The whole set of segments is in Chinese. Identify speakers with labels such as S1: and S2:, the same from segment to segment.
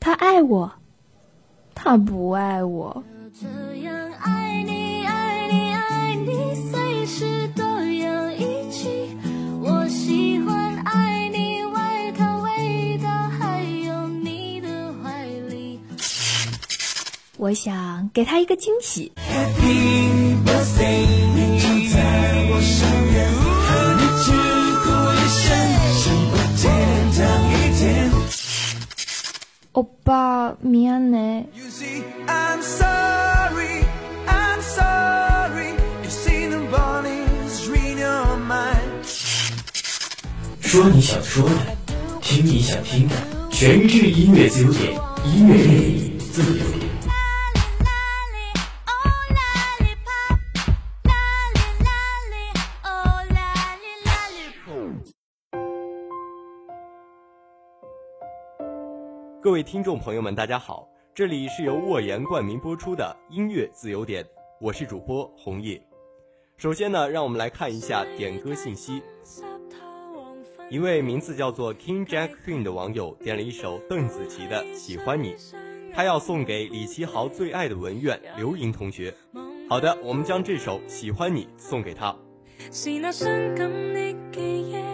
S1: 他爱我，他不爱我。
S2: 我喜
S1: 我想给他一个惊喜。欧巴，미안해。
S3: You see, I'm sorry, I'm sorry. You see the bodies read your mind.
S4: 说你想说的，听你想听的，全日制音乐自由点，音乐魅力自由
S5: 各位听众朋友们，大家好，这里是由沃言冠名播出的音乐自由点，我是主播红叶。首先呢，让我们来看一下点歌信息。一位名字叫做 King Jack Queen 的网友点了一首邓紫棋的《喜欢你》，他要送给李奇豪最爱的文苑刘莹同学。好的，我们将这首《喜欢你》送给他。
S2: 是那傷感的記憶，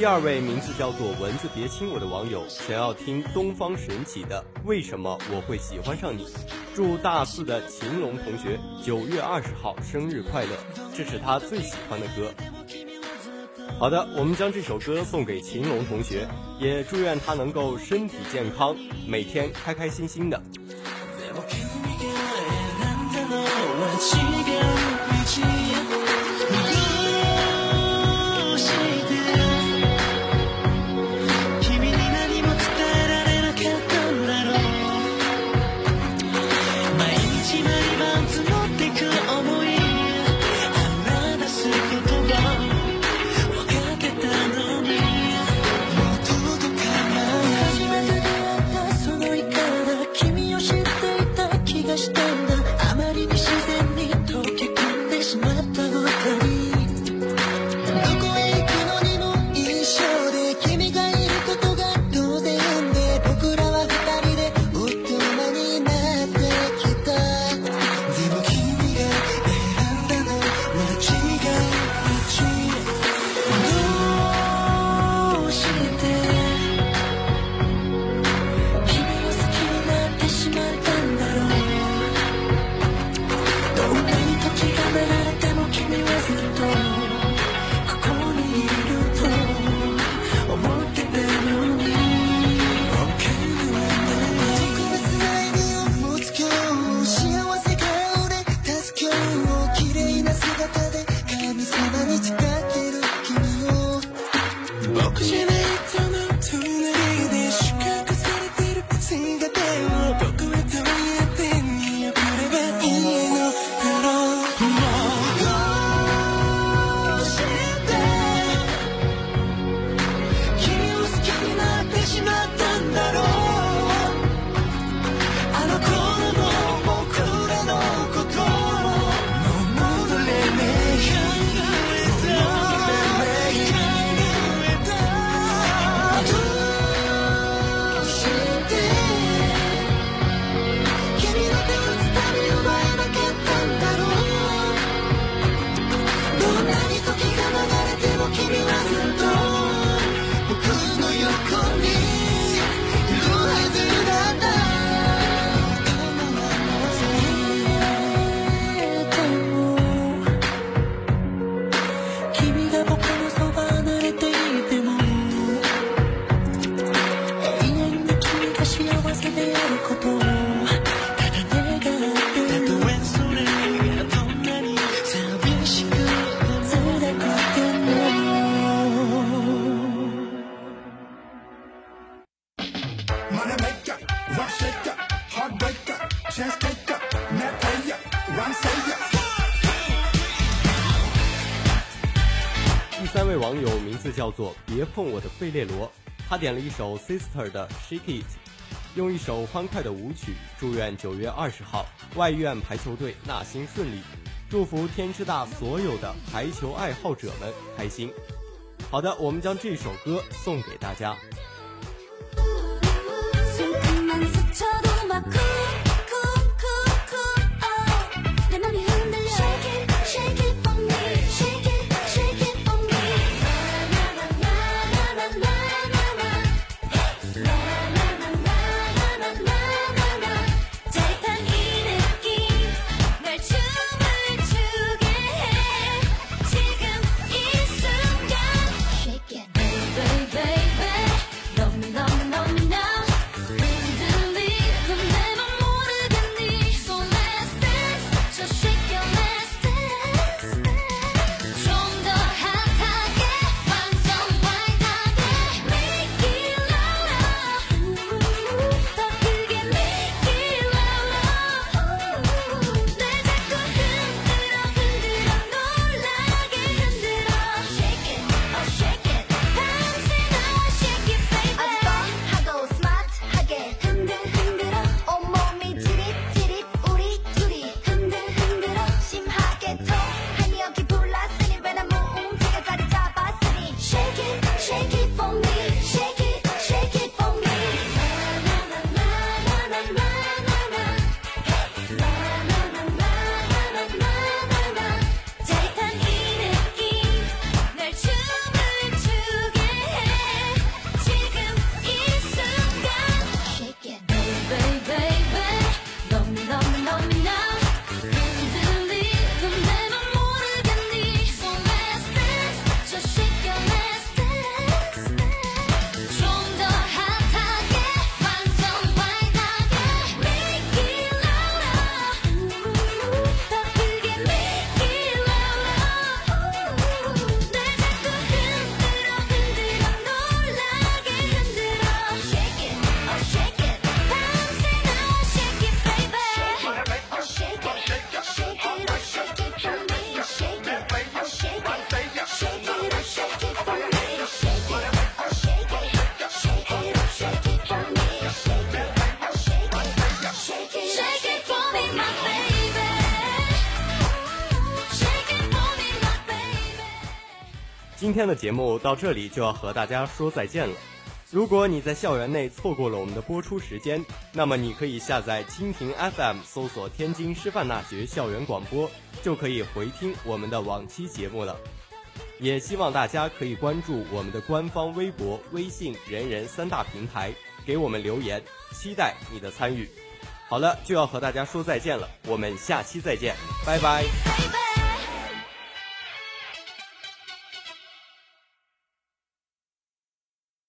S6: 第二位名字叫做蚊子别亲我的网友，想要听东方神起的《为什么我会喜欢上你》，祝大四的秦龙同学九月二十号生日快乐，这是他最喜欢的歌。好的，我们将这首歌送给秦龙同学，也祝愿他能够身体健康，每天开开心心的。叫做别碰我的费列罗，他点了一首 Sister 的 Shake It，用一首欢快的舞曲，祝愿九月二十号外院排球队纳新顺利，祝福天之大所有的排球爱好者们开心。好的，我们将这首歌送给大家。
S5: 今天的节目到这里就要和大家说再见了。如果你在校园内错过了我们的播出时间，那么你可以下载蜻蜓 FM，搜索天津师范大学校园广播，就可以回听我们的往期节目了。也希望大家可以关注我们的官方微博、微信、人人三大平台，给我们留言，期待你的参与。好了，就要和大家说再见了，我们下期再见，拜拜。